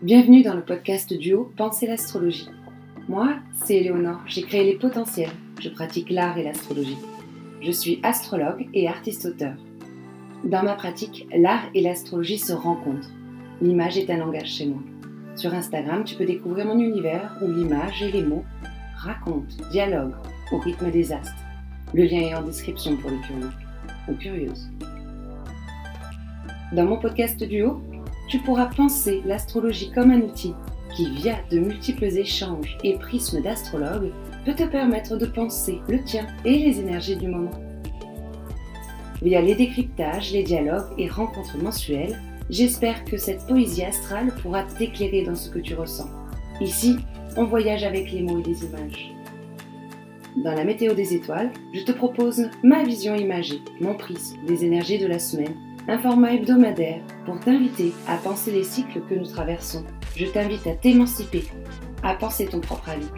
Bienvenue dans le podcast duo Penser l'astrologie. Moi, c'est Éléonore, j'ai créé les potentiels, je pratique l'art et l'astrologie. Je suis astrologue et artiste-auteur. Dans ma pratique, l'art et l'astrologie se rencontrent. L'image est un langage chez moi. Sur Instagram, tu peux découvrir mon univers où l'image et les mots racontent, dialoguent au rythme des astres. Le lien est en description pour les curieux ou curieuses. Dans mon podcast duo, tu pourras penser l'astrologie comme un outil qui, via de multiples échanges et prismes d'astrologues, peut te permettre de penser le tien et les énergies du moment. Via les décryptages, les dialogues et rencontres mensuelles, j'espère que cette poésie astrale pourra t'éclairer dans ce que tu ressens. Ici, on voyage avec les mots et les images. Dans la météo des étoiles, je te propose ma vision imagée, mon prisme des énergies de la semaine un format hebdomadaire pour t'inviter à penser les cycles que nous traversons. Je t'invite à t'émanciper, à penser ton propre avis.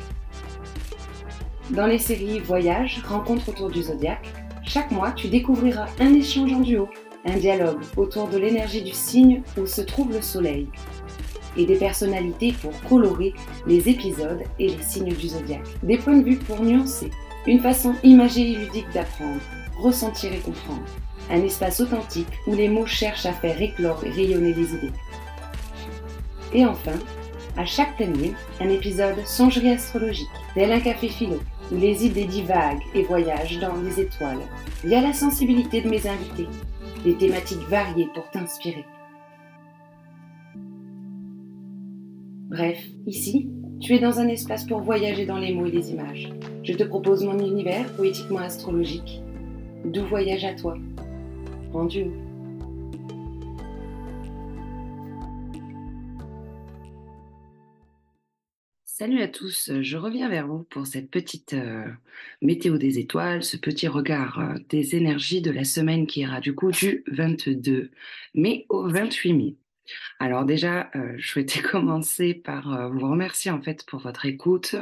Dans les séries Voyage, Rencontres autour du zodiaque, chaque mois tu découvriras un échange en duo, un dialogue autour de l'énergie du signe où se trouve le soleil, et des personnalités pour colorer les épisodes et les signes du zodiaque. Des points de vue pour nuancer, une façon imagée et ludique d'apprendre, ressentir et comprendre un espace authentique où les mots cherchent à faire éclore et rayonner les idées. Et enfin, à chaque thème, un épisode songerie astrologique, tel un café philo, où les idées divaguent et voyagent dans les étoiles, via la sensibilité de mes invités, des thématiques variées pour t'inspirer. Bref, ici, tu es dans un espace pour voyager dans les mots et les images. Je te propose mon univers poétiquement astrologique. D'où voyage à toi Salut à tous, je reviens vers vous pour cette petite euh, météo des étoiles, ce petit regard euh, des énergies de la semaine qui ira du coup du 22 mai au 28 mai. Alors déjà, euh, je souhaitais commencer par euh, vous remercier en fait pour votre écoute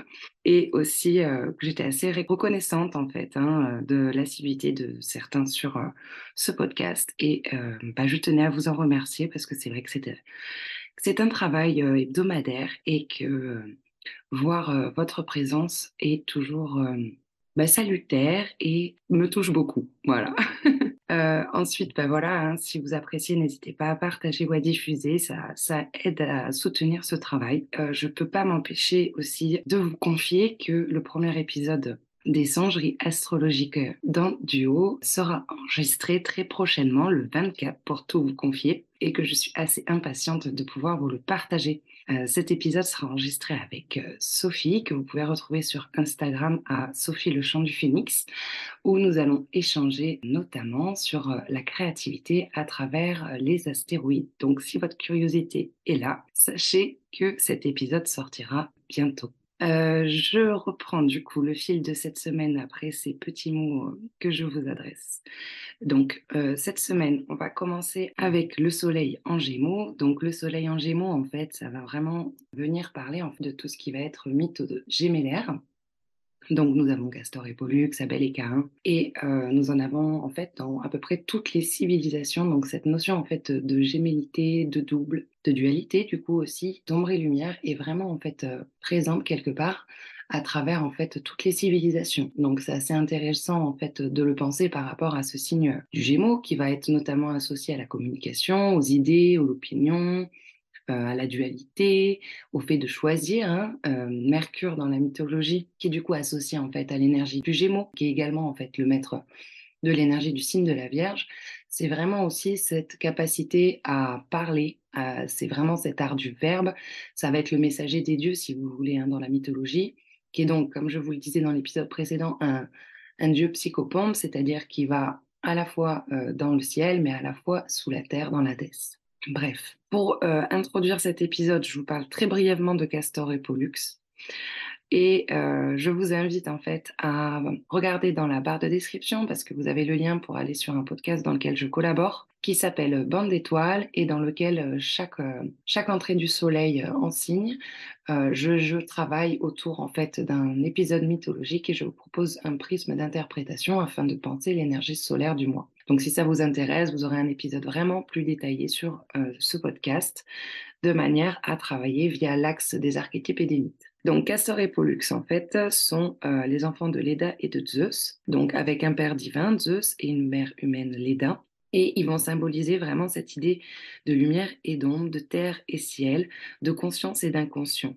et aussi euh, que j'étais assez reconnaissante en fait hein, de l'assiduité de certains sur ce podcast et bah, je tenais à vous en remercier parce que c'est vrai que c'est un travail hebdomadaire et que voir votre présence est toujours bah, salutaire et me touche beaucoup. Voilà. Euh, ensuite, bah voilà, hein, si vous appréciez, n'hésitez pas à partager ou à diffuser, ça, ça aide à soutenir ce travail. Euh, je ne peux pas m'empêcher aussi de vous confier que le premier épisode des songeries astrologiques dans Duo sera enregistré très prochainement, le 24, pour tout vous confier, et que je suis assez impatiente de pouvoir vous le partager. Euh, cet épisode sera enregistré avec euh, Sophie, que vous pouvez retrouver sur Instagram à Sophie le chant du phénix, où nous allons échanger notamment sur euh, la créativité à travers les astéroïdes. Donc si votre curiosité est là, sachez que cet épisode sortira bientôt. Je reprends du coup le fil de cette semaine après ces petits mots que je vous adresse. Donc, euh, cette semaine, on va commencer avec le soleil en gémeaux. Donc, le soleil en gémeaux, en fait, ça va vraiment venir parler en de tout ce qui va être mythe gémellaire. Donc, nous avons Castor et Pollux, Abel et Cain, et euh, nous en avons en fait dans à peu près toutes les civilisations. Donc, cette notion en fait de gémellité, de double, de dualité, du coup aussi, d'ombre et lumière est vraiment en fait euh, présente quelque part à travers en fait toutes les civilisations. Donc c'est assez intéressant en fait de le penser par rapport à ce signe du Gémeaux qui va être notamment associé à la communication, aux idées, aux opinions, à la dualité, au fait de choisir. Hein, euh, Mercure dans la mythologie qui est du coup associé en fait à l'énergie du Gémeaux, qui est également en fait le maître de l'énergie du signe de la Vierge. C'est vraiment aussi cette capacité à parler, c'est vraiment cet art du verbe. Ça va être le messager des dieux, si vous voulez, hein, dans la mythologie qui est donc, comme je vous le disais dans l'épisode précédent, un, dieu psychopompe, c'est-à-dire qui va à la fois euh, dans le ciel, mais à la fois sous la terre, dans l'Hadès. Bref, pour euh, introduire cet épisode, je vous parle très brièvement de Castor et Pollux. Et euh, je vous invite en fait à regarder dans la barre de description parce que vous avez le lien pour aller sur un podcast dans lequel je collabore qui s'appelle Bande d'étoiles et dans lequel euh, chaque, entrée du soleil en signe, je, je, travaille autour en fait d'un épisode mythologique et je vous propose un prisme d'interprétation afin de penser l'énergie solaire du mois. Donc si ça vous intéresse, vous aurez un épisode vraiment plus détaillé sur ce podcast de manière à travailler via l'axe des archétypes et des mythes. Donc Castor et Pollux, en fait, sont les enfants de Leda et de Zeus, donc avec un père divin, Zeus, et une mère humaine, Leda. Et ils vont symboliser vraiment cette idée de lumière et d'ombre, de terre et ciel, de conscience et d'inconscient.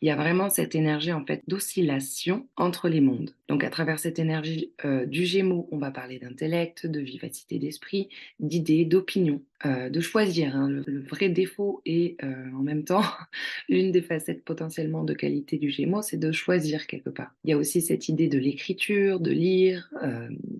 Il y a vraiment cette énergie en fait d'oscillation entre les mondes. Donc à travers cette énergie euh, du Gémeaux, on va parler d'intellect, de vivacité d'esprit, d'idées, d'opinion, euh, de choisir. Hein. Le, vrai défaut et euh, en même temps l'une des facettes potentiellement de qualité du Gémeaux, c'est de choisir quelque part. Il y a aussi cette idée de l'écriture, de lire,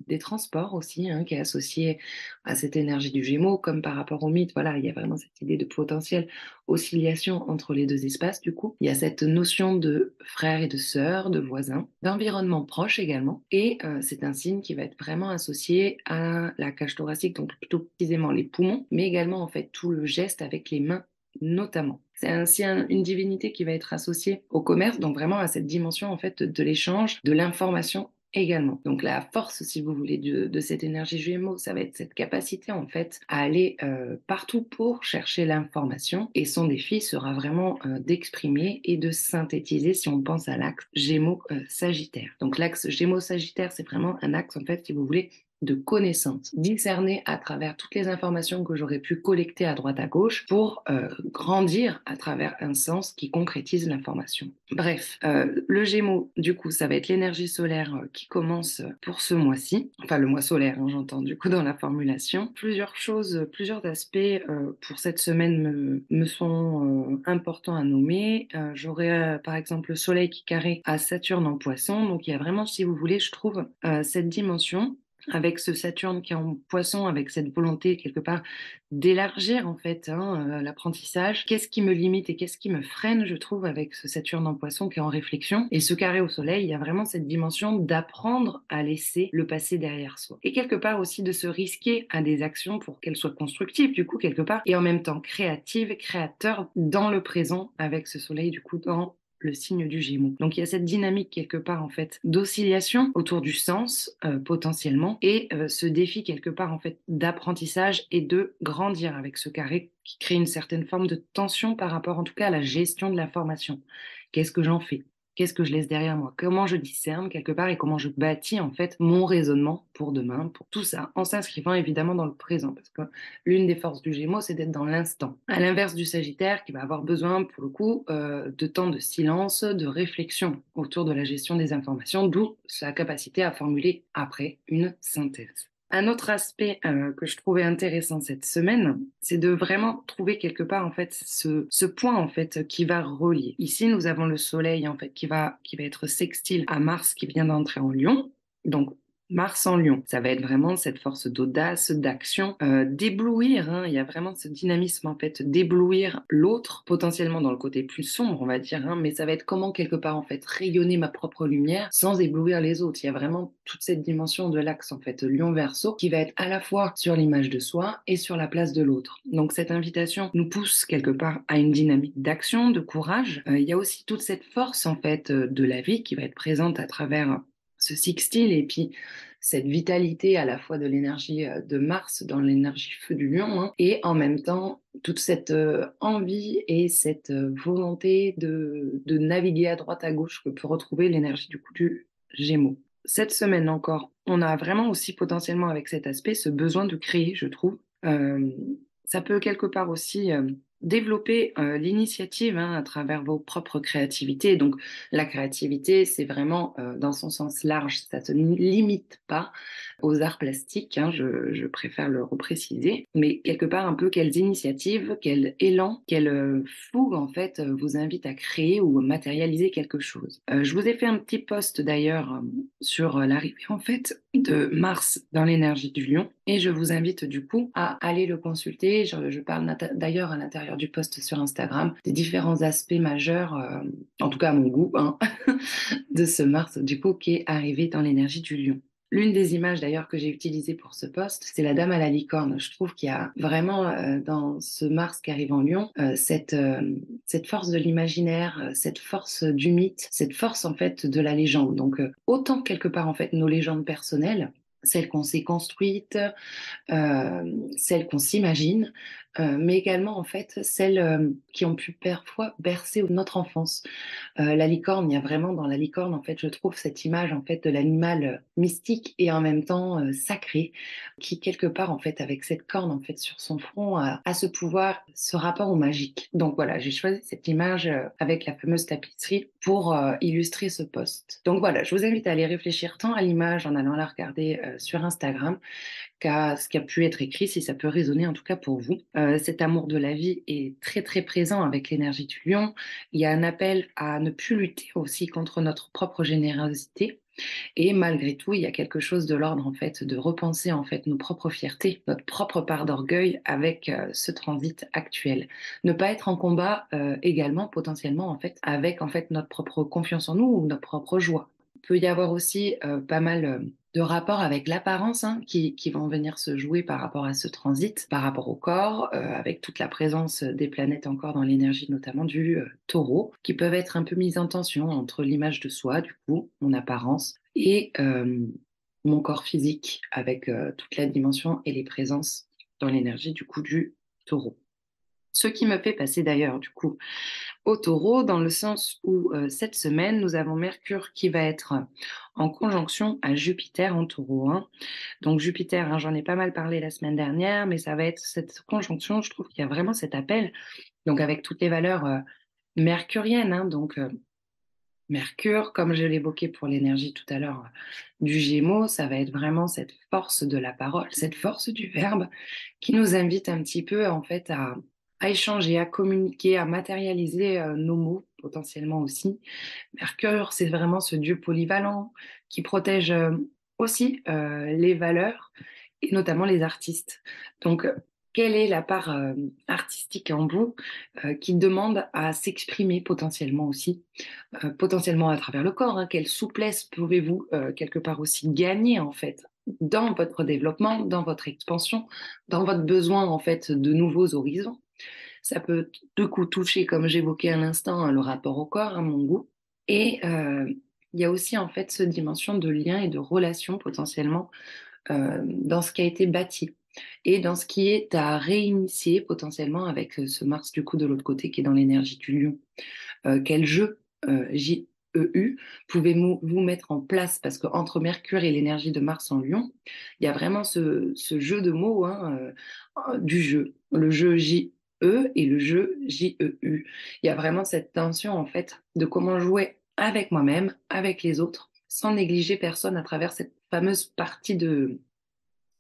des transports aussi, hein, qui est associée à cette énergie du Gémeaux, comme par rapport au mythe. Voilà, il y a vraiment cette idée de potentiel oscillation entre les deux espaces. Du coup, il y a cette notion de frère et de sœur, de voisins, d'environnement proche également. Et euh, c'est un signe qui va être vraiment associé à la cage thoracique, donc plutôt précisément les poumons, mais également en fait tout le geste avec les mains notamment. C'est ainsi une divinité qui va être associée au commerce, donc vraiment à cette dimension en fait de l'échange, de l'information également. Donc la force, si vous voulez, de, cette énergie jumeau, ça va être cette capacité en fait à aller euh, partout pour chercher l'information. Et son défi sera vraiment euh, d'exprimer et de synthétiser si on pense à l'axe Gémeaux-Sagittaire. Euh, Donc l'axe Gémeaux-Sagittaire, c'est vraiment un axe en fait, si vous voulez, de connaissances, discerner à travers toutes les informations que j'aurais pu collecter à droite à gauche pour euh, grandir à travers un sens qui concrétise l'information. Bref, euh, le Gémeaux, du coup, ça va être l'énergie solaire euh, qui commence pour ce mois-ci, enfin le mois solaire, hein, j'entends du coup dans la formulation. Plusieurs choses, plusieurs aspects pour cette semaine me, me sont importants à nommer. J'aurai par exemple le Soleil qui carré à Saturne en Poisson, donc il y a vraiment, si vous voulez, je trouve cette dimension avec ce Saturne qui est en poisson, avec cette volonté quelque part d'élargir en fait hein, euh, l'apprentissage. Qu'est-ce qui me limite et qu'est-ce qui me freine, je trouve, avec ce Saturne en poisson qui est en réflexion? Et ce carré au soleil, il y a vraiment cette dimension d'apprendre à laisser le passé derrière soi. Et quelque part aussi de se risquer à des actions pour qu'elles soient constructives, du coup, quelque part, et en même temps créatives, créateurs dans le présent avec ce soleil, du coup, dans le signe du Gémeaux. Donc il y a cette dynamique quelque part en fait d'oscillation autour du sens euh, potentiellement et euh, ce défi quelque part en fait d'apprentissage et de grandir avec ce carré qui crée une certaine forme de tension par rapport en tout cas à la gestion de l'information. Qu'est-ce que j'en fais? Qu'est-ce que je laisse derrière moi? Comment je discerne quelque part et comment je bâtis en fait mon raisonnement pour demain, pour tout ça, en s'inscrivant évidemment dans le présent, parce que l'une des forces du Gémeaux, c'est d'être dans l'instant. À l'inverse du Sagittaire, qui va avoir besoin pour le coup euh, de temps de silence, de réflexion autour de la gestion des informations, d'où sa capacité à formuler après une synthèse. Un autre aspect euh, que je trouvais intéressant cette semaine, c'est de vraiment trouver quelque part en fait ce, ce, point en fait qui va relier. Ici, nous avons le Soleil en fait qui va qui va être sextile à Mars qui vient d'entrer en Lion. Donc Mars en Lion, ça va être vraiment cette force d'audace, d'action, euh, d'éblouir. Hein. Il y a vraiment ce dynamisme en fait, d'éblouir l'autre, potentiellement dans le côté plus sombre, on va dire. Hein, mais ça va être comment quelque part en fait rayonner ma propre lumière sans éblouir les autres. Il y a vraiment toute cette dimension de l'axe en fait Lion-Verso qui va être à la fois sur l'image de soi et sur la place de l'autre. Donc cette invitation nous pousse quelque part à une dynamique d'action, de courage. Euh, il y a aussi toute cette force en fait euh, de la vie qui va être présente à travers ce sixtile et puis cette vitalité à la fois de l'énergie euh, de Mars dans l'énergie feu du lion hein, et en même temps toute cette euh, envie et cette euh, volonté de, de, naviguer à droite à gauche que peut retrouver l'énergie du coup du Gémeaux. Cette semaine encore, on a vraiment aussi potentiellement avec cet aspect ce besoin de créer, je trouve. ça peut quelque part aussi développer euh, l'initiative hein, à travers vos propres créativités. Donc la créativité, c'est vraiment euh, dans son sens large, ça ne se limite pas aux arts plastiques, hein, je, préfère le repréciser, mais quelque part un peu quelles initiatives, quel élan, quelle euh, fougue en fait vous invite à créer ou matérialiser quelque chose. je vous ai fait un petit post d'ailleurs sur l'arrivée en fait de Mars dans l'énergie du lion et je vous invite du coup à aller le consulter. Je, parle d'ailleurs à l'intérieur du post sur Instagram des différents aspects majeurs, euh, en tout cas mon goût, hein, de ce Mars du coup qui est arrivé dans l'énergie du lion. L'une des images d'ailleurs que j'ai utilisées pour ce poste, c'est la dame à la licorne. Je trouve qu'il y a vraiment euh, dans ce Mars qui arrive en Lion euh, cette force de l'imaginaire, cette force du mythe, cette force en fait de la légende. Donc autant quelque part en fait nos légendes personnelles, celles qu'on s'est construites, euh, celles qu'on s'imagine, euh, mais également en fait celles euh, qui ont pu parfois bercer notre enfance. Euh, la licorne, il y a vraiment dans la licorne en fait, je trouve cette image en fait de l'animal euh, mystique et en même temps sacré, qui quelque part en fait avec cette corne en fait sur son front a, a ce pouvoir, ce rapport au magique. Donc voilà, j'ai choisi cette image avec la fameuse tapisserie pour illustrer ce poste. Donc voilà, je vous invite à aller réfléchir tant à l'image en allant la regarder sur Instagram qu'à ce qui a pu être écrit, si ça peut résonner en tout cas pour vous. Euh, cet amour de la vie est très très présent avec l'énergie du lion. Il y a un appel à ne plus lutter aussi contre notre propre générosité. Et malgré tout, il y a quelque chose de l'ordre en fait de repenser en fait nos propres fiertés, notre propre part d'orgueil avec euh, ce transit actuel. Ne pas être en combat euh, également potentiellement en fait avec en fait notre propre confiance en nous ou notre propre joie. Il peut y avoir aussi euh, pas mal euh, de rapports avec l'apparence hein, qui, vont venir se jouer par rapport à ce transit, par rapport au corps, euh, avec toute la présence des planètes encore dans l'énergie, notamment du euh, taureau, qui peuvent être un peu mises en tension entre l'image de soi, du coup, mon apparence, et euh, mon corps physique, avec toute la dimension et les présences dans l'énergie, du coup, du taureau. Ce qui me fait passer d'ailleurs, du coup, au taureau, dans le sens où euh, cette semaine, nous avons Mercure qui va être en conjonction à Jupiter en taureau. Hein. Donc Jupiter, hein, j'en ai pas mal parlé la semaine dernière, mais ça va être cette conjonction, je trouve qu'il y a vraiment cet appel, donc avec toutes les valeurs euh, mercuriennes. Hein, donc euh, Mercure, comme je l'évoquais pour l'énergie tout à l'heure du Gémeaux, ça va être vraiment cette force de la parole, cette force du verbe qui nous invite un petit peu en fait à à échanger, à communiquer, à matérialiser euh, nos mots potentiellement aussi. Mercure, c'est vraiment ce dieu polyvalent qui protège euh, aussi euh, les valeurs et notamment les artistes. Donc, quelle est la part artistique en vous qui demande à s'exprimer potentiellement aussi, potentiellement à travers le corps hein, Quelle souplesse pouvez-vous quelque part aussi gagner en fait dans votre développement, dans votre expansion, dans votre besoin en fait de nouveaux horizons? Ça peut de coup toucher, comme j'évoquais à l'instant, hein, le rapport au corps, à mon goût. Et euh, il y a aussi en fait cette dimension de lien et de relation potentiellement euh, dans ce qui a été bâti et dans ce qui est à réinitier potentiellement avec euh, ce Mars du coup de l'autre côté qui est dans l'énergie du lion. Quel jeu euh, J-E-U pouvez-vous vous mettre en place? Parce qu'entre Mercure et l'énergie de Mars en lion, il y a vraiment ce, jeu de mots hein, du jeu. Le jeu J E et le jeu J-E-U. Il y a vraiment cette tension en fait de comment jouer avec moi-même, avec les autres, sans négliger personne à travers cette fameuse partie de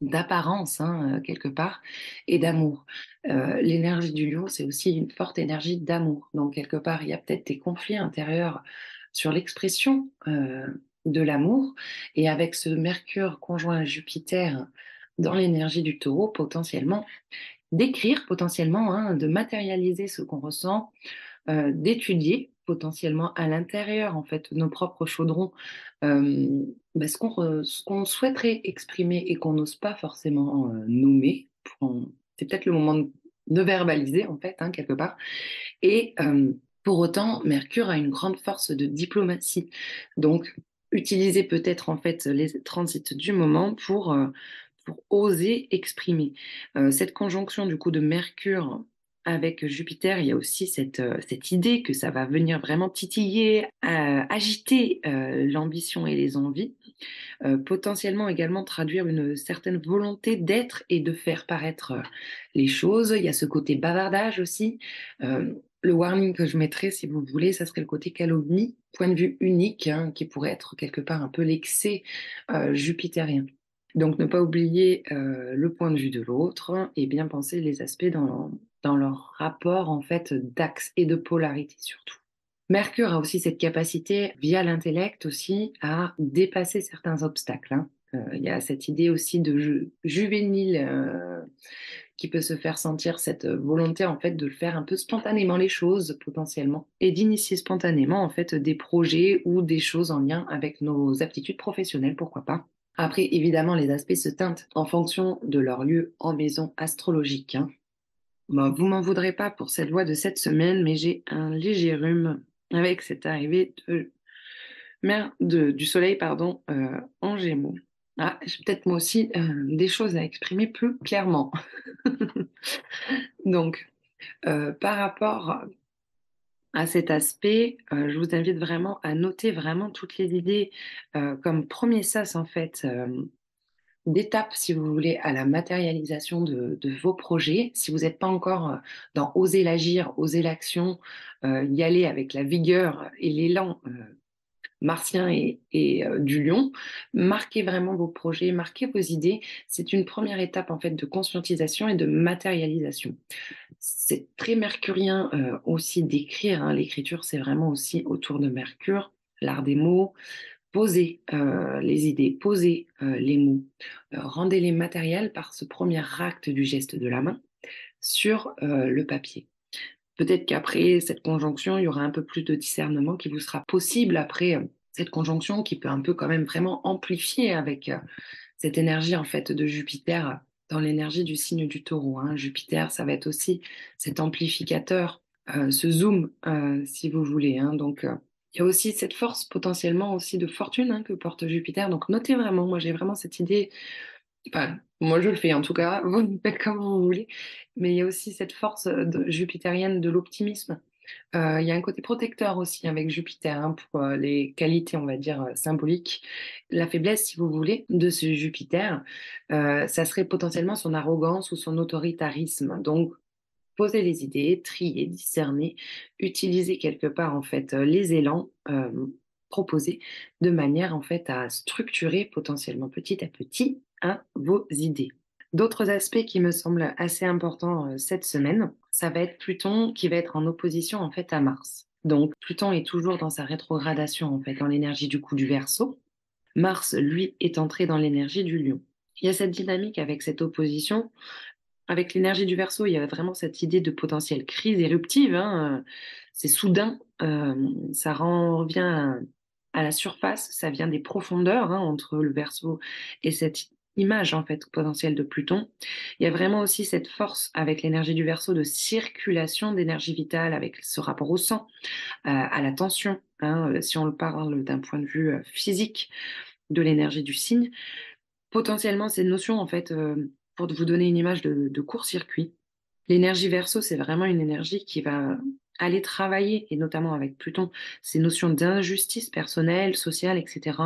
d'apparence hein, quelque part et d'amour. Euh, l'énergie du lion, c'est aussi une forte énergie d'amour. Donc quelque part, il y a peut-être des conflits intérieurs sur l'expression euh, de l'amour et avec ce Mercure conjoint Jupiter dans l'énergie du taureau, potentiellement, d'écrire potentiellement, hein, de matérialiser ce qu'on ressent, euh, d'étudier potentiellement à l'intérieur en fait nos propres chaudrons euh, bah, ce qu'on qu souhaiterait exprimer et qu'on n'ose pas forcément euh, nommer. C'est peut-être le moment de, verbaliser en fait hein, quelque part. Et pour autant, Mercure a une grande force de diplomatie. Donc utiliser peut-être en fait les transits du moment pour pour oser exprimer. Euh, cette conjonction du coup de Mercure avec Jupiter, il y a aussi cette, euh, cette idée que ça va venir vraiment titiller, euh, agiter l'ambition et les envies, potentiellement également traduire une certaine volonté d'être et de faire paraître les choses. Il y a ce côté bavardage aussi. le warning que je mettrais, si vous voulez, ça serait le côté calomnie, point de vue unique, hein, qui pourrait être quelque part un peu l'excès jupitérien. Donc ne pas oublier euh, le point de vue de l'autre et bien penser les aspects dans, leur rapport en fait d'axe et de polarité surtout. Mercure a aussi cette capacité, via l'intellect aussi, à dépasser certains obstacles. Hein. Euh, il y a cette idée aussi de ju juvénile euh, qui peut se faire sentir cette volonté en fait de faire un peu spontanément les choses potentiellement et d'initier spontanément en fait des projets ou des choses en lien avec nos aptitudes professionnelles, pourquoi pas. Après, évidemment, les aspects se teintent en fonction de leur lieu en maison astrologique. Hein. Bon, vous m'en voudrez pas pour cette loi de cette semaine, mais j'ai un léger rhume avec cette arrivée de, du soleil pardon, euh, en gémeaux. Ah, j'ai peut-être moi aussi euh, des choses à exprimer plus clairement. Donc, euh, par rapport à cet aspect, euh, je vous invite vraiment à noter vraiment toutes les idées euh, comme premier sas en fait euh, d'étape, si vous voulez, à la matérialisation de, de vos projets. Si vous n'êtes pas encore euh, dans oser l'agir, oser l'action, euh, y aller avec la vigueur et l'élan euh, martien et, euh, du lion, marquez vraiment vos projets, marquez vos idées. C'est une première étape en fait de conscientisation et de matérialisation. C'est très mercurien euh, aussi d'écrire. hein. L'écriture, c'est vraiment aussi autour de Mercure, l'art des mots. Posez euh, les idées, posez les mots, rendez-les matériels par ce premier acte du geste de la main sur le papier. Peut-être qu'après cette conjonction, il y aura un peu plus de discernement qui vous sera possible après euh, cette conjonction qui peut un peu quand même vraiment amplifier avec euh, cette énergie en fait de Jupiter dans l'énergie du signe du taureau. hein. Jupiter, ça va être aussi cet amplificateur, euh, ce zoom, si vous voulez. hein. Donc, il y a aussi cette force potentiellement aussi de fortune hein, que porte Jupiter. Donc, notez vraiment, moi j'ai vraiment cette idée, moi je le fais en tout cas, vous le faites comme vous voulez, mais il y a aussi cette force euh, de- jupitérienne de l'optimisme. Euh, il y a un côté protecteur aussi avec Jupiter hein, pour euh, les qualités, on va dire, symboliques. La faiblesse, si vous voulez, de ce Jupiter, ça serait potentiellement son arrogance ou son autoritarisme. Donc, poser les idées, trier, discerner, utiliser quelque part en fait les élans proposés de manière en fait à structurer potentiellement petit à petit vos idées. D'autres aspects qui me semblent assez importants euh, cette semaine, ça va être Pluton qui va être en opposition en fait à Mars. Donc Pluton est toujours dans sa rétrogradation en fait dans l'énergie du coup du Verseau. Mars lui est entré dans l'énergie du Lion. Il y a cette dynamique avec cette opposition avec l'énergie du Verseau, il y a vraiment cette idée de potentielle crise éruptive. hein, euh, C'est soudain, euh, ça revient à, à la surface, ça vient des profondeurs hein, entre le Verseau et cette image en fait potentielle de Pluton. Il y a vraiment aussi cette force avec l'énergie du Verseau de circulation d'énergie vitale, avec ce rapport au sang, euh, à la tension. hein, euh, si on le parle d'un point de vue euh, physique de l'énergie du signe, potentiellement ces notions en fait. pour vous donner une image de, de court-circuit, l'énergie verso, c'est vraiment une énergie qui va aller travailler, et notamment avec Pluton, ces notions d'injustice personnelle, sociale, etc.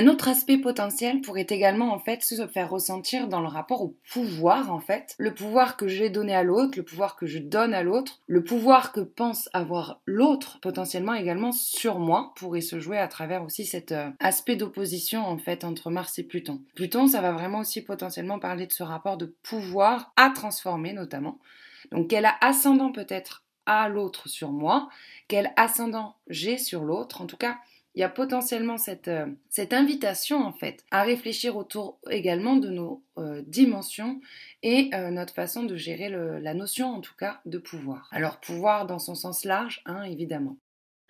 Un autre aspect potentiel pourrait également en fait se faire ressentir dans le rapport au pouvoir en fait, le pouvoir que j'ai donné à l'autre, le pouvoir que je donne à l'autre, le pouvoir que pense avoir l'autre potentiellement également sur moi pourrait se jouer à travers aussi cet euh, aspect d'opposition en fait entre Mars et Pluton. Pluton, ça va vraiment aussi potentiellement parler de ce rapport de pouvoir à transformer notamment. Donc quel ascendant peut-être à l'autre sur moi, quel ascendant j'ai sur l'autre, en tout cas il y a potentiellement cette, euh, cette invitation en fait à réfléchir autour également de nos euh, dimensions et euh, notre façon de gérer la notion en tout cas de pouvoir. Alors pouvoir dans son sens large, hein, évidemment.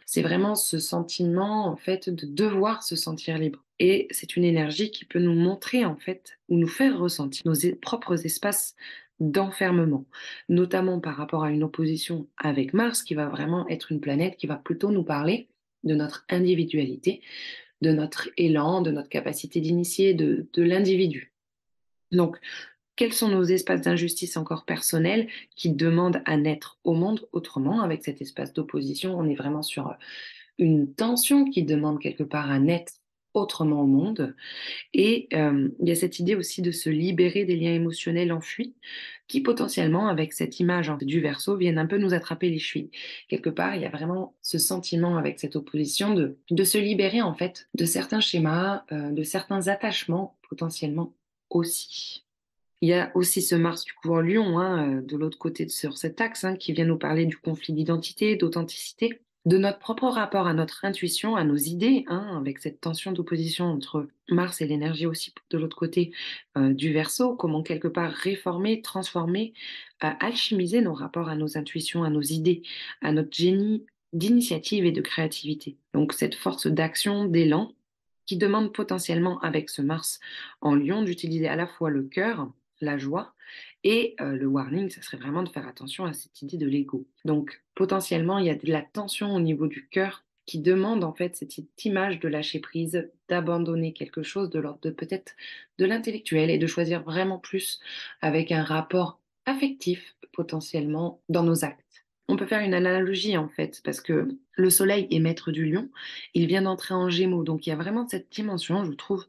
C'est vraiment ce sentiment en fait de devoir se sentir libre. Et c'est une énergie qui peut nous montrer en fait ou nous faire ressentir nos propres espaces d'enfermement, notamment par rapport à une opposition avec Mars qui va vraiment être une planète qui va plutôt nous parler de notre individualité, de notre élan, de notre capacité d'initier, de, l'individu. Donc, quels sont nos espaces d'injustice encore personnels qui demandent à naître au monde autrement? Avec cet espace d'opposition On est vraiment sur euh, une tension qui demande quelque part à naître autrement au monde. Et euh, il y a cette idée aussi de se libérer des liens émotionnels enfuis qui potentiellement, avec cette image fait, du verso, viennent un peu nous attraper les chevilles. Quelque part, il y a vraiment ce sentiment avec cette opposition de, de se libérer en fait de certains schémas, euh, de certains attachements potentiellement aussi. Il y a aussi ce Mars du coup en Lion, hein, euh, de l'autre côté sur cet axe, hein, qui vient nous parler du conflit d'identité, d'authenticité, de notre propre rapport à notre intuition, à nos idées, hein, avec cette tension d'opposition entre Mars et l'énergie aussi de l'autre côté euh, du Verseau, comment quelque part réformer, transformer, euh, alchimiser nos rapports à nos intuitions, à nos idées, à notre génie d'initiative et de créativité. Donc cette force d'action, d'élan, qui demande potentiellement avec ce Mars en Lion d'utiliser à la fois le cœur, la joie, et euh, le warning, ça serait vraiment de faire attention à cette idée de l'ego. Donc potentiellement, il y a de la tension au niveau du cœur qui demande en fait cette image de lâcher prise, d'abandonner quelque chose de l'ordre de peut-être de l'intellectuel et de choisir vraiment plus avec un rapport affectif potentiellement dans nos actes. On peut faire une analogie en fait, parce que le soleil est maître du lion, il vient d'entrer en gémeaux, donc il y a vraiment cette dimension, je trouve,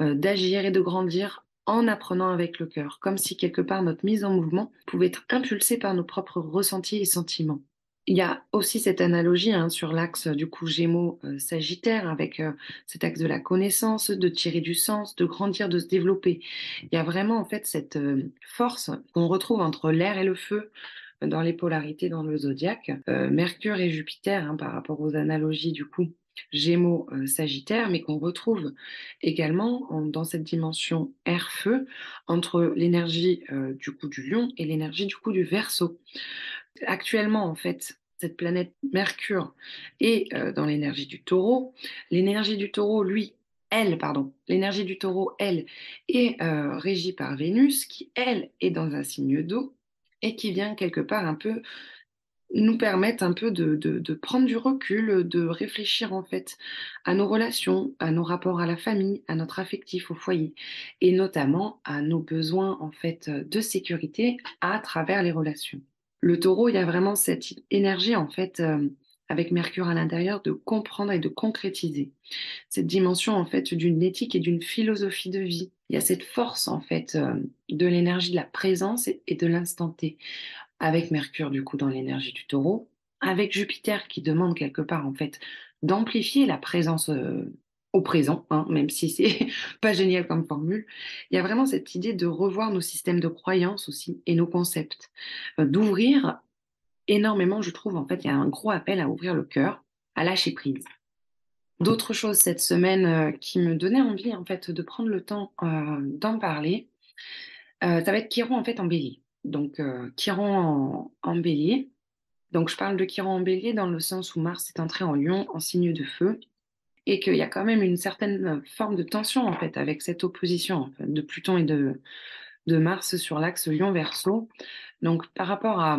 euh, d'agir et de grandir en apprenant avec le cœur, comme si quelque part notre mise en mouvement pouvait être impulsée par nos propres ressentis et sentiments. Il y a aussi cette analogie hein, sur l'axe du coup Gémeaux-Sagittaire euh, avec euh, cet axe de la connaissance, de tirer du sens, de grandir, de se développer. Il y a vraiment en fait cette force qu'on retrouve entre l'air et le feu, dans les polarités dans le zodiaque, euh, Mercure et Jupiter, hein, par rapport aux analogies du coup Gémeaux, euh, Sagittaire, mais qu'on retrouve également dans cette dimension air-feu entre l'énergie euh, du coup du Lion et l'énergie du coup du Verseau. Actuellement, en fait, cette planète Mercure est dans l'énergie du Taureau. L'énergie du Taureau, lui, elle, pardon, l'énergie du Taureau, elle, est régie par Vénus, qui elle est dans un signe d'eau et qui vient quelque part un peu nous permettre un peu de, prendre du recul, de réfléchir en fait à nos relations, à nos rapports à la famille, à notre affectif au foyer, et notamment à nos besoins en fait de sécurité à travers les relations. Le taureau, il y a vraiment cette énergie en fait euh, avec Mercure à l'intérieur de comprendre et de concrétiser cette dimension en fait d'une éthique et d'une philosophie de vie il y a cette force en fait euh, de l'énergie de la présence et, de l'instant T, avec Mercure du coup dans l'énergie du taureau, avec Jupiter qui demande quelque part en fait d'amplifier la présence euh, au présent, hein, même si c'est pas génial comme formule. Il y a vraiment cette idée de revoir nos systèmes de croyances aussi et nos concepts, euh, d'ouvrir énormément, je trouve en fait, il y a un gros appel à ouvrir le cœur, à lâcher prise d'autres choses cette semaine euh, qui me donnaient envie en fait de prendre le temps d'en parler. Ça va être Chiron en fait en bélier. Donc Chiron en, bélier. Donc je parle de Chiron en bélier dans le sens où Mars est entré en lion en signe de feu et qu'il y a quand même une certaine forme de tension en fait avec cette opposition de Pluton et de, Mars sur l'axe lion-verso. Donc par rapport à,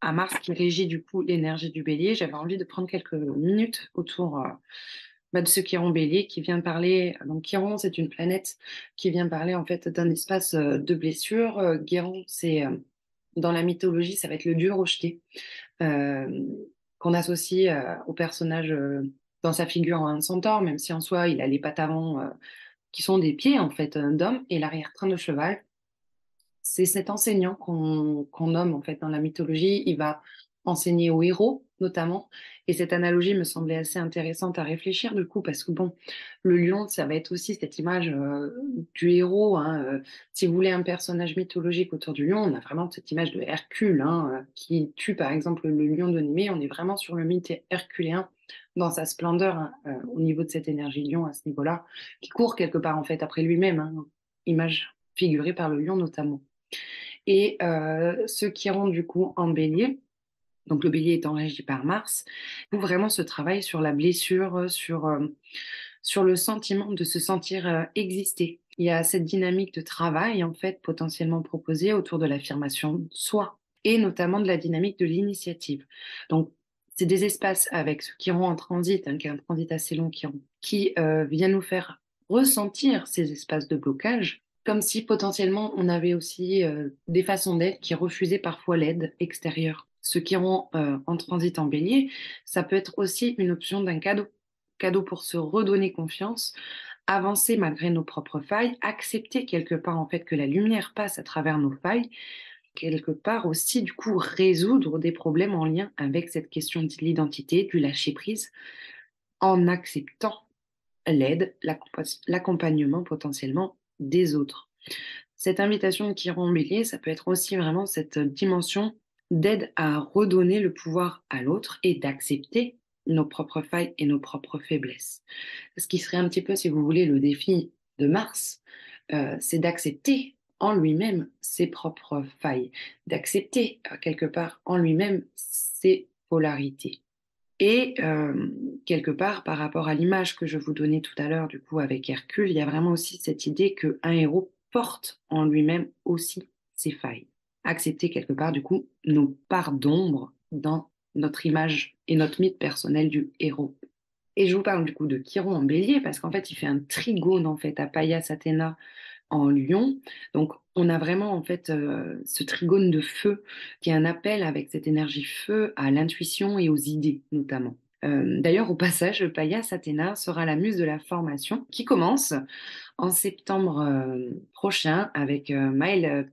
à Mars qui régit du coup l'énergie du bélier, j'avais envie de prendre quelques minutes autour euh, bah, de ce Chiron bélier qui vient parler. Donc Chiron, c'est une planète qui vient parler en fait d'un espace euh, de blessure. Euh, Chiron, c'est dans la mythologie, ça va être le dieu rejeté qu'on associe au personnage dans sa figure en un centaure, même si en soi il a les pattes avant qui sont des pieds en fait d'homme et l'arrière-train de cheval c'est cet enseignant qu'on nomme en fait dans la mythologie. Il va enseigner aux héros notamment. Et cette analogie me semblait assez intéressante à réfléchir du coup, parce que bon, le lion, ça va être aussi cette image euh, du héros. Hein, euh, si vous voulez un personnage mythologique autour du lion, on a vraiment cette image de Hercule, hein, euh, qui tue par exemple le lion de Némée. On est vraiment sur le mythe herculéen dans sa splendeur hein, au niveau de cette énergie lion à ce niveau-là, qui court quelque part en fait après lui-même, image figurée par le lion notamment. Et ce qui rend du coup en bélier, donc le bélier étant régi par Mars, pour vraiment ce travail sur la blessure, sur, euh, sur le sentiment de se sentir euh, exister. Il y a cette dynamique de travail en fait potentiellement proposée autour de l'affirmation de soi et notamment de la dynamique de l'initiative. Donc c'est des espaces avec ce qui rend en transit, hein, qui est un transit assez long, qui, qui vient nous faire ressentir ces espaces de blocage comme si potentiellement on avait aussi euh, des façons d'être qui refusaient parfois l'aide extérieure. Ce qui rend euh, en transit en bélier, ça peut être aussi une option d'un cadeau. Cadeau pour se redonner confiance, avancer malgré nos propres failles, accepter quelque part en fait que la lumière passe à travers nos failles, quelque part aussi du coup résoudre des problèmes en lien avec cette question de l'identité, du lâcher prise, en acceptant l'aide, l'accompagnement potentiellement des autres. Cette invitation qui rend bélier, ça peut être aussi vraiment cette dimension d'aide à redonner le pouvoir à l'autre et d'accepter nos propres failles et nos propres faiblesses. Ce qui serait un petit peu, si vous voulez, le défi de Mars, euh, c'est d'accepter en lui-même ses propres failles, d'accepter euh, quelque part en lui-même ses polarités. Et euh, quelque part, par rapport à l'image que je vous donnais tout à l'heure, du coup, avec Hercule, il y a vraiment aussi cette idée qu'un héros porte en lui-même aussi ses failles. Accepter quelque part, du coup, nos parts d'ombre dans notre image et notre mythe personnel du héros. Et je vous parle du coup de Chiron en bélier parce qu'en fait, il fait un trigone en fait à Payas Athéna en lion. Donc, on a vraiment en fait euh, ce trigone de feu qui est un appel avec cette énergie feu à l'intuition et aux idées notamment. Euh, d'ailleurs, au passage, Payas Athéna sera la muse de la formation qui commence en septembre euh, prochain avec euh, Maël.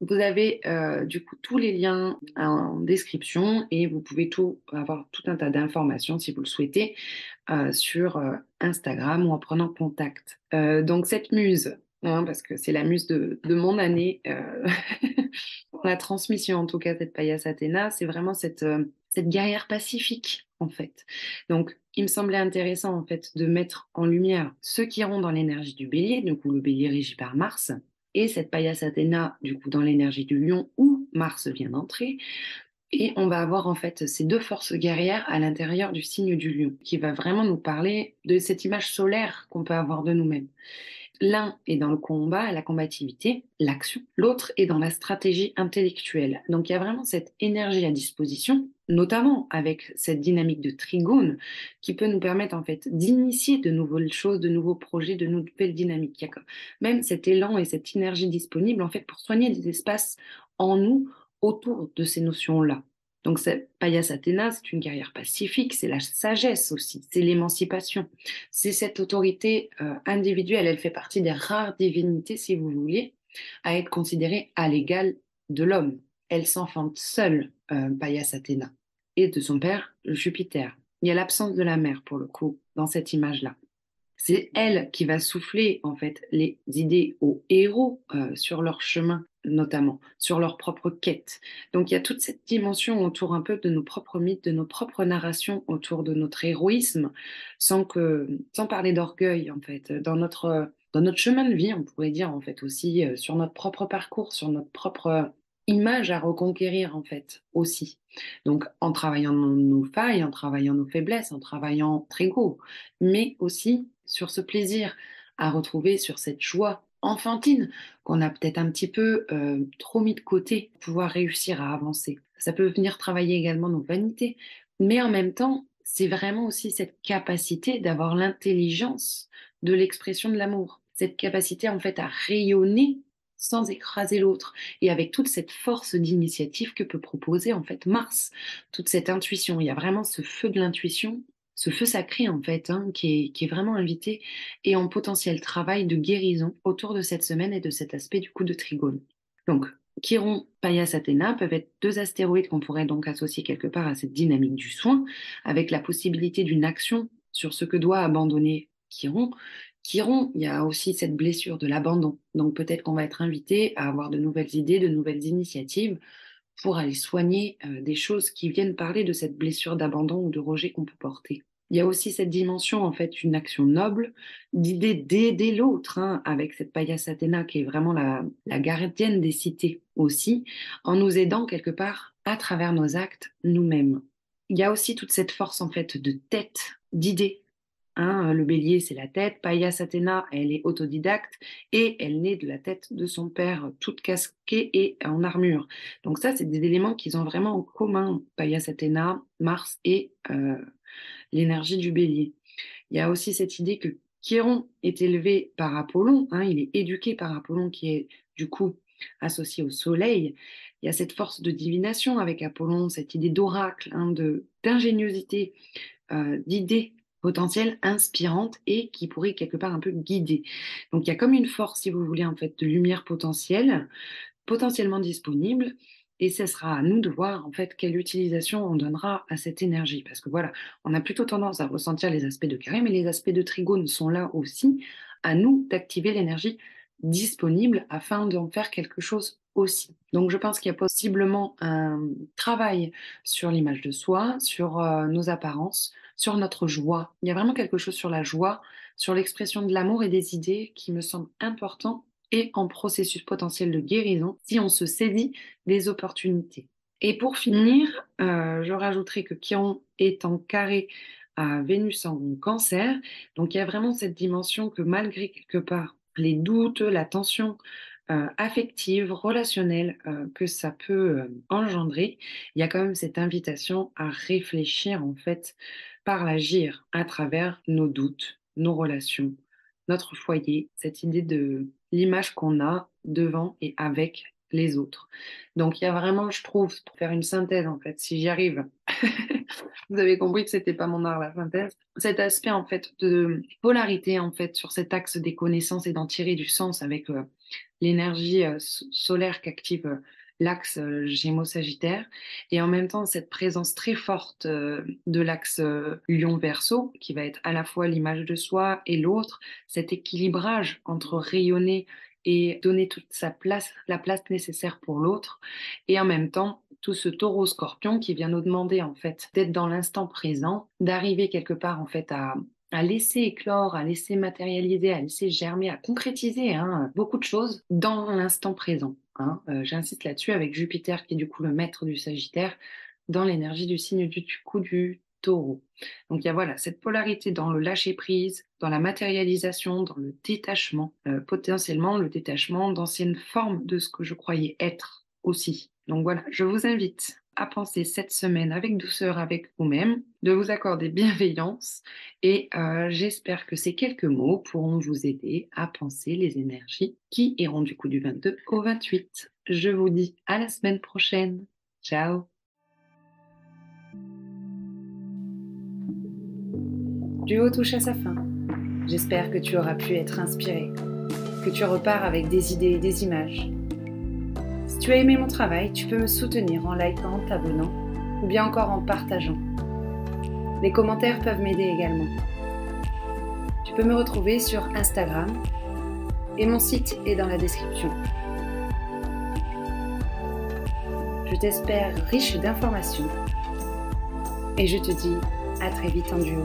Vous avez du coup tous les liens en description et vous pouvez avoir tout un tas d'informations si vous le souhaitez sur Instagram ou en prenant contact. donc cette muse, hein, parce que c'est la muse de, mon année, la transmission en tout cas cette Payas Athéna, c'est vraiment cette cette guerrière pacifique, Donc, il me semblait intéressant, en fait, de mettre en lumière ceux qui iront dans l'énergie du bélier, du coup, le bélier régi par Mars, et cette paillasse Athéna, du coup, dans l'énergie du lion, où Mars vient d'entrer. Et on va avoir en fait ces deux forces guerrières à l'intérieur du signe du lion, qui va vraiment nous parler de cette image solaire qu'on peut avoir de nous-mêmes. L'un est dans le combat, la combativité, l'action. L'autre est dans la stratégie intellectuelle. Donc il y a vraiment cette énergie à disposition, notamment avec cette dynamique de trigone, qui peut nous permettre en fait d'initier de nouvelles choses, de nouveaux projets, de nouvelles dynamiques. Il y a même cet élan et cette énergie disponible en fait pour soigner des espaces en nous autour de ces notions-là. Donc, Payas Athéna, c'est une carrière pacifique, c'est la sagesse aussi, c'est l'émancipation, c'est cette autorité euh, individuelle. Elle fait partie des rares divinités, si vous voulez, à être considérée à l'égal de l'homme. Elle s'enfante seule, euh, Payas Athéna, et de son père, Jupiter. Il y a l'absence de la mère, pour le coup, dans cette image-là. C'est elle qui va souffler, en fait, les idées aux héros euh, sur leur chemin notamment, sur leur propre quête. Donc il y a toute cette dimension autour un peu de nos propres mythes, de nos propres narrations autour de notre héroïsme, sans, que, sans parler d'orgueil en fait. Dans notre, dans notre chemin de vie, on pourrait dire en fait aussi, euh, sur notre propre parcours, sur notre propre image à reconquérir en fait aussi. Donc en travaillant nos failles, en travaillant nos faiblesses, en travaillant très gros, mais aussi sur ce plaisir à retrouver, sur cette joie enfantine qu'on a peut-être un petit peu euh, trop mis de côté pour pouvoir réussir à avancer. Ça peut venir travailler également nos vanités, mais en même temps, c'est vraiment aussi cette capacité d'avoir l'intelligence de l'expression de l'amour, cette capacité en fait à rayonner sans écraser l'autre et avec toute cette force d'initiative que peut proposer en fait Mars, toute cette intuition. Il y a vraiment ce feu de l'intuition ce feu sacré en fait, hein, qui, est, vraiment invité et en potentiel travail de guérison autour de cette semaine et de cet aspect du coup de trigone. Donc, Chiron, Payas, Athéna peuvent être deux astéroïdes qu'on pourrait donc associer quelque part à cette dynamique du soin, avec la possibilité d'une action sur ce que doit abandonner Chiron. Chiron, il y a aussi cette blessure de l'abandon. Donc peut-être qu'on va être invité à avoir de nouvelles idées, de nouvelles initiatives pour aller soigner euh, des choses qui viennent parler de cette blessure d'abandon ou de rejet qu'on peut porter. Il y a aussi cette dimension, en fait, une action noble, d'idée d'aider l'autre, hein, avec cette paillasse Athéna qui est vraiment la, la gardienne des cités aussi, en nous aidant quelque part à travers nos actes nous-mêmes. Il y a aussi toute cette force, en fait, de tête, d'idée, Hein, le bélier, c'est la tête. Payas Athéna, elle est autodidacte et elle naît de la tête de son père, toute casquée et en armure. Donc ça, c'est des éléments qu'ils ont vraiment en commun, Payas Athéna, Mars et euh, l'énergie du bélier. Il y a aussi cette idée que Chiron est élevé par Apollon, hein, il est éduqué par Apollon qui est du coup associé au soleil. Il y a cette force de divination avec Apollon, cette idée d'oracle, hein, d'ingéniosité, euh, d'idées potentielle inspirante et qui pourrait quelque part un peu guider. Donc il y a comme une force, si vous voulez, en fait, de lumière potentielle, potentiellement disponible, et ce sera à nous de voir en fait quelle utilisation on donnera à cette énergie. Parce que voilà, on a plutôt tendance à ressentir les aspects de carré, mais les aspects de trigone sont là aussi. À nous d'activer l'énergie disponible afin d'en faire quelque chose aussi. Donc je pense qu'il y a possiblement un travail sur l'image de soi, sur euh, nos apparences, sur notre joie. Il y a vraiment quelque chose sur la joie, sur l'expression de l'amour et des idées qui me semble important et en processus potentiel de guérison si on se saisit des opportunités. Et pour finir, euh, je rajouterai que Chiron est en carré à Vénus en cancer. Donc il y a vraiment cette dimension que malgré quelque part les doutes, la tension, euh, affective, relationnelle euh, que ça peut engendrer, il y a quand même cette invitation à réfléchir en fait par l'agir à travers nos doutes, nos relations, notre foyer, cette idée de l'image qu'on a devant et avec les autres. Donc il y a vraiment, je trouve, pour faire une synthèse en fait, si j'y arrive, vous avez compris que c'était pas mon art la synthèse, cet aspect en fait de polarité en fait sur cet axe des connaissances et d'en tirer du sens avec euh, l'énergie euh, solaire qu'active euh, l'axe Gémeaux-Sagittaire et en même temps cette présence très forte de l'axe Lion-Verseau qui va être à la fois l'image de soi et l'autre, cet équilibrage entre rayonner et donner toute sa place, la place nécessaire pour l'autre. Et en même temps, tout ce taureau scorpion qui vient nous demander en fait d'être dans l'instant présent, d'arriver quelque part en fait à, à laisser éclore, à laisser matérialiser, à laisser germer, à concrétiser hein, beaucoup de choses dans l'instant présent. Hein. Euh, j'insiste là-dessus avec Jupiter qui est du coup le maître du Sagittaire dans l'énergie du signe du, coup du taureau. Donc il y a voilà cette polarité dans le lâcher prise, dans la matérialisation, dans le détachement, euh, potentiellement le détachement d'anciennes formes de ce que je croyais être aussi. Donc voilà, je vous invite à penser cette semaine avec douceur avec vous-même, de vous accorder bienveillance et euh, j'espère que ces quelques mots pourront vous aider à penser les énergies qui iront du coup du 22 au 28. Je vous dis à la semaine prochaine. Ciao Duo touche à sa fin. J'espère que tu auras pu être inspiré, que tu repars avec des idées et des images. Si tu as aimé mon travail, tu peux me soutenir en likant, t'abonnant ou bien encore en partageant. Les commentaires peuvent m'aider également. Tu peux me retrouver sur Instagram et mon site est dans la description. Je t'espère riche d'informations et je te dis à très vite en duo.